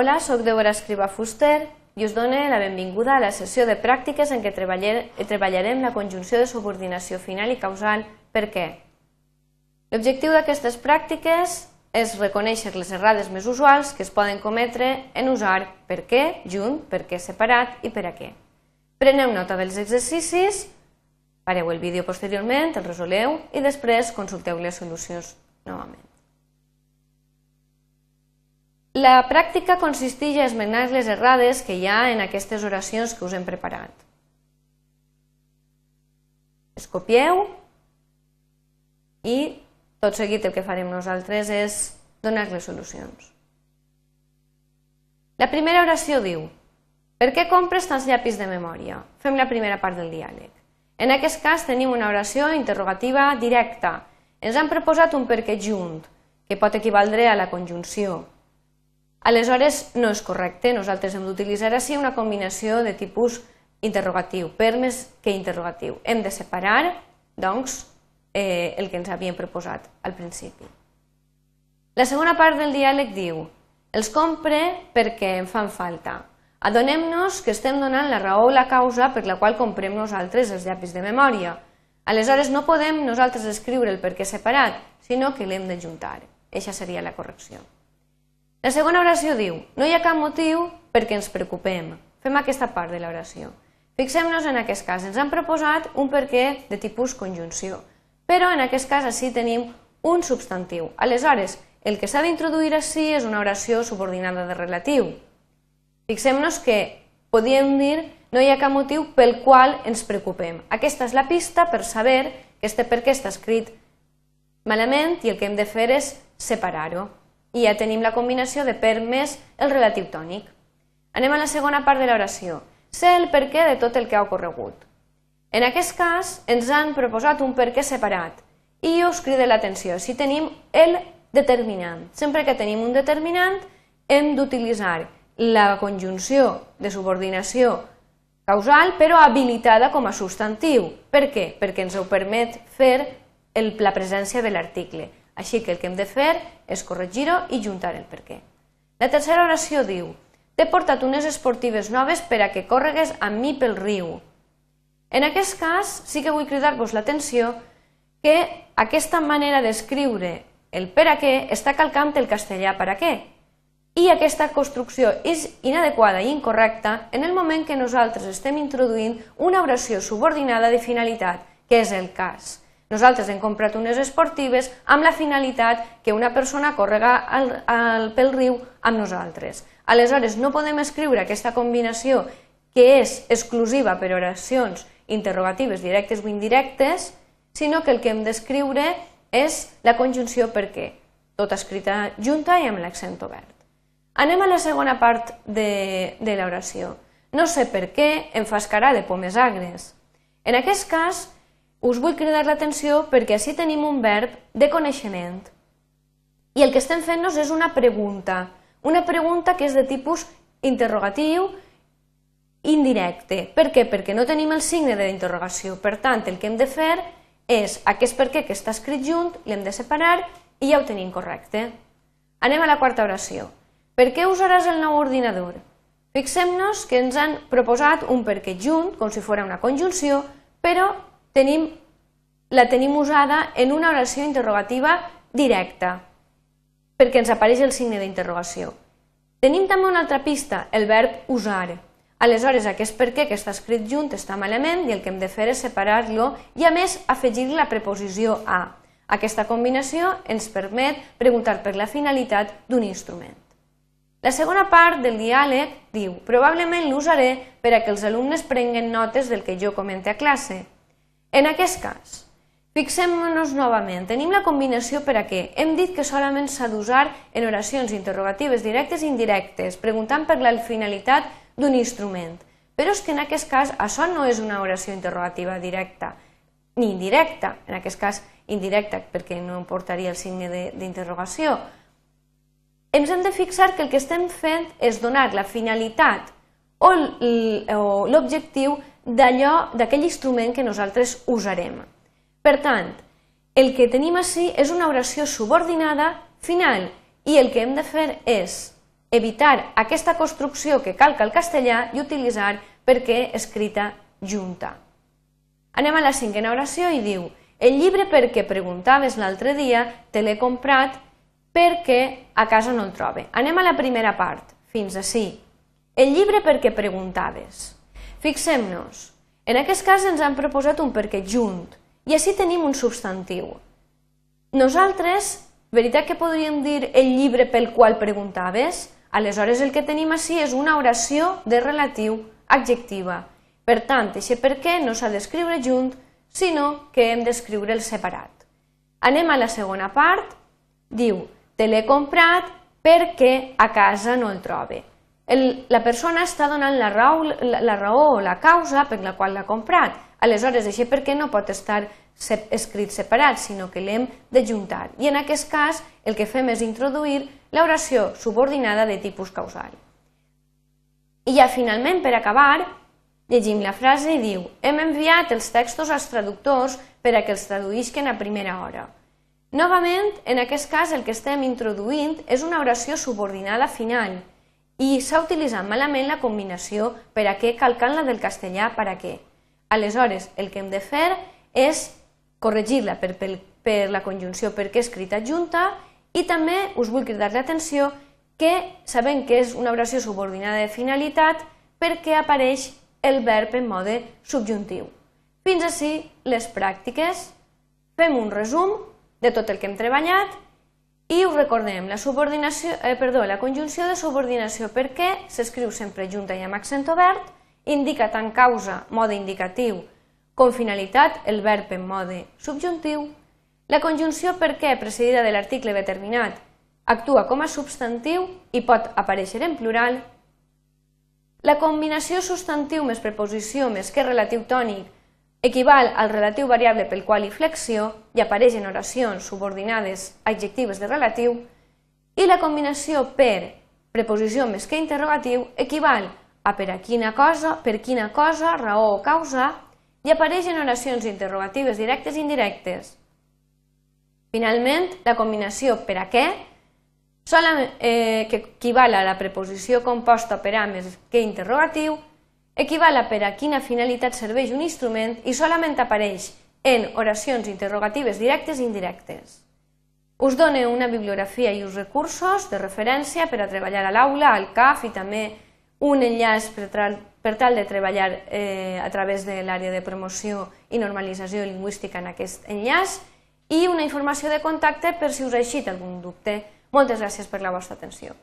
Hola, sóc Débora Escriba Fuster i us dono la benvinguda a la sessió de pràctiques en què treballarem la conjunció de subordinació final i causal per què. L'objectiu d'aquestes pràctiques és reconèixer les errades més usuals que es poden cometre en usar per què junt, per què separat i per a què. Preneu nota dels exercicis, pareu el vídeo posteriorment, el resoleu i després consulteu les solucions novament. La pràctica consisteix a esmenar les errades que hi ha en aquestes oracions que us hem preparat. Es copieu i tot seguit el que farem nosaltres és donar les solucions. La primera oració diu Per què compres tants llapis de memòria? Fem la primera part del diàleg. En aquest cas tenim una oració interrogativa directa. Ens han proposat un per què junt, que pot equivaldre a la conjunció, Aleshores, no és correcte. Nosaltres hem d'utilitzar així una combinació de tipus interrogatiu, per més que interrogatiu. Hem de separar, doncs, eh, el que ens havíem proposat al principi. La segona part del diàleg diu els compre perquè em fan falta. Adonem-nos que estem donant la raó o la causa per la qual comprem nosaltres els llapis de memòria. Aleshores no podem nosaltres escriure el perquè separat, sinó que l'hem de juntar. Eixa seria la correcció. La segona oració diu, no hi ha cap motiu perquè ens preocupem. Fem aquesta part de l'oració. Fixem-nos en aquest cas. Ens han proposat un perquè de tipus conjunció, però en aquest cas així tenim un substantiu. Aleshores, el que s'ha d'introduir així és una oració subordinada de relatiu. Fixem-nos que podíem dir no hi ha cap motiu pel qual ens preocupem. Aquesta és la pista per saber que este per què està escrit malament i el que hem de fer és separar-ho i ja tenim la combinació de per més el relatiu tònic. Anem a la segona part de l'oració. Sé el per què de tot el que ha ocorregut. En aquest cas, ens han proposat un per què separat i us crida l'atenció. Si tenim el determinant. Sempre que tenim un determinant, hem d'utilitzar la conjunció de subordinació causal, però habilitada com a substantiu. Per què? Perquè ens ho permet fer el, la presència de l'article. Així que el que hem de fer és corregir-ho i juntar el per què. La tercera oració diu T'he portat unes esportives noves per a que córregues amb mi pel riu. En aquest cas, sí que vull cridar-vos l'atenció que aquesta manera d'escriure el per a què està calcant el castellà per a què. I aquesta construcció és inadequada i incorrecta en el moment que nosaltres estem introduint una oració subordinada de finalitat, que és el cas. Nosaltres hem comprat unes esportives amb la finalitat que una persona córrega al, al, pel riu amb nosaltres. Aleshores, no podem escriure aquesta combinació que és exclusiva per oracions interrogatives directes o indirectes, sinó que el que hem d'escriure és la conjunció per què, tota escrita junta i amb l'accent obert. Anem a la segona part de, de l'oració. No sé per què em fas cara de pomes agres. En aquest cas, us vull cridar l'atenció perquè així tenim un verb de coneixement. I el que estem fent-nos és una pregunta, una pregunta que és de tipus interrogatiu indirecte. Per què? Perquè no tenim el signe d'interrogació. Per tant, el que hem de fer és aquest per què que està escrit junt, l'hem de separar i ja ho tenim correcte. Anem a la quarta oració. Per què usaràs el nou ordinador? Fixem-nos que ens han proposat un per què junt, com si fos una conjunció, però tenim, la tenim usada en una oració interrogativa directa, perquè ens apareix el signe d'interrogació. Tenim també una altra pista, el verb usar. Aleshores, aquest per què que està escrit junt està malament i el que hem de fer és separar-lo i, a més, afegir la preposició a. Aquesta combinació ens permet preguntar per la finalitat d'un instrument. La segona part del diàleg diu probablement l'usaré per a que els alumnes prenguen notes del que jo comente a classe. En aquest cas, fixem-nos novament. Tenim la combinació per a què? Hem dit que solament s'ha d'usar en oracions interrogatives directes i indirectes, preguntant per la finalitat d'un instrument. Però és que en aquest cas això no és una oració interrogativa directa, ni indirecta, en aquest cas indirecta perquè no portaria el signe d'interrogació. Ens hem de fixar que el que estem fent és donar la finalitat o l'objectiu d'allò, d'aquell instrument que nosaltres usarem. Per tant, el que tenim així és una oració subordinada final i el que hem de fer és evitar aquesta construcció que calca el castellà i utilitzar perquè escrita junta. Anem a la cinquena oració i diu el llibre perquè preguntaves l'altre dia te l'he comprat perquè a casa no el trobe. Anem a la primera part, fins a sí. El llibre perquè preguntaves. Fixem-nos, en aquest cas ens han proposat un perquè junt i així tenim un substantiu. Nosaltres, veritat que podríem dir el llibre pel qual preguntaves? Aleshores el que tenim així és una oració de relatiu adjectiva. Per tant, per què no s'ha d'escriure junt, sinó que hem d'escriure'l separat. Anem a la segona part. Diu, te l'he comprat perquè a casa no el trobe. El, la persona està donant la raó, la, la raó o la causa per la qual l'ha comprat. Aleshores, això per què no pot estar escrit separat, sinó que l'hem de juntar. I en aquest cas, el que fem és introduir l'oració subordinada de tipus causal. I ja finalment, per acabar, Llegim la frase i diu Hem enviat els textos als traductors per a que els traduïsquen a primera hora. Novament, en aquest cas el que estem introduint és una oració subordinada final i s'ha utilitzat malament la combinació per a què calcant la del castellà per a què. Aleshores, el que hem de fer és corregir-la per, per, per la conjunció perquè escrita junta i també us vull cridar l'atenció que sabem que és una oració subordinada de finalitat perquè apareix el verb en mode subjuntiu. Fins així les pràctiques. Fem un resum de tot el que hem treballat i us recordem, la, subordinació, eh, perdó, la conjunció de subordinació perquè s'escriu sempre junta i amb accent obert, indica tant causa, mode indicatiu, com finalitat el verb en mode subjuntiu. La conjunció perquè, precedida de l'article determinat, actua com a substantiu i pot aparèixer en plural la combinació substantiu més preposició més que relatiu tònic equival al relatiu variable pel qual hi flexió i apareix en oracions subordinades adjectives de relatiu i la combinació per preposició més que interrogatiu equival a per a quina cosa, per quina cosa, raó o causa i apareix en oracions interrogatives directes i indirectes. Finalment, la combinació per a què sola, eh, que equival a la preposició composta per a més que interrogatiu, equival a per a quina finalitat serveix un instrument i solament apareix en oracions interrogatives directes i indirectes. Us done una bibliografia i uns recursos de referència per a treballar a l'aula, al CAF i també un enllaç per, per tal de treballar eh, a través de l'àrea de promoció i normalització lingüística en aquest enllaç i una informació de contacte per si us ha eixit algun dubte. Moltes gràcies per la vostra atenció.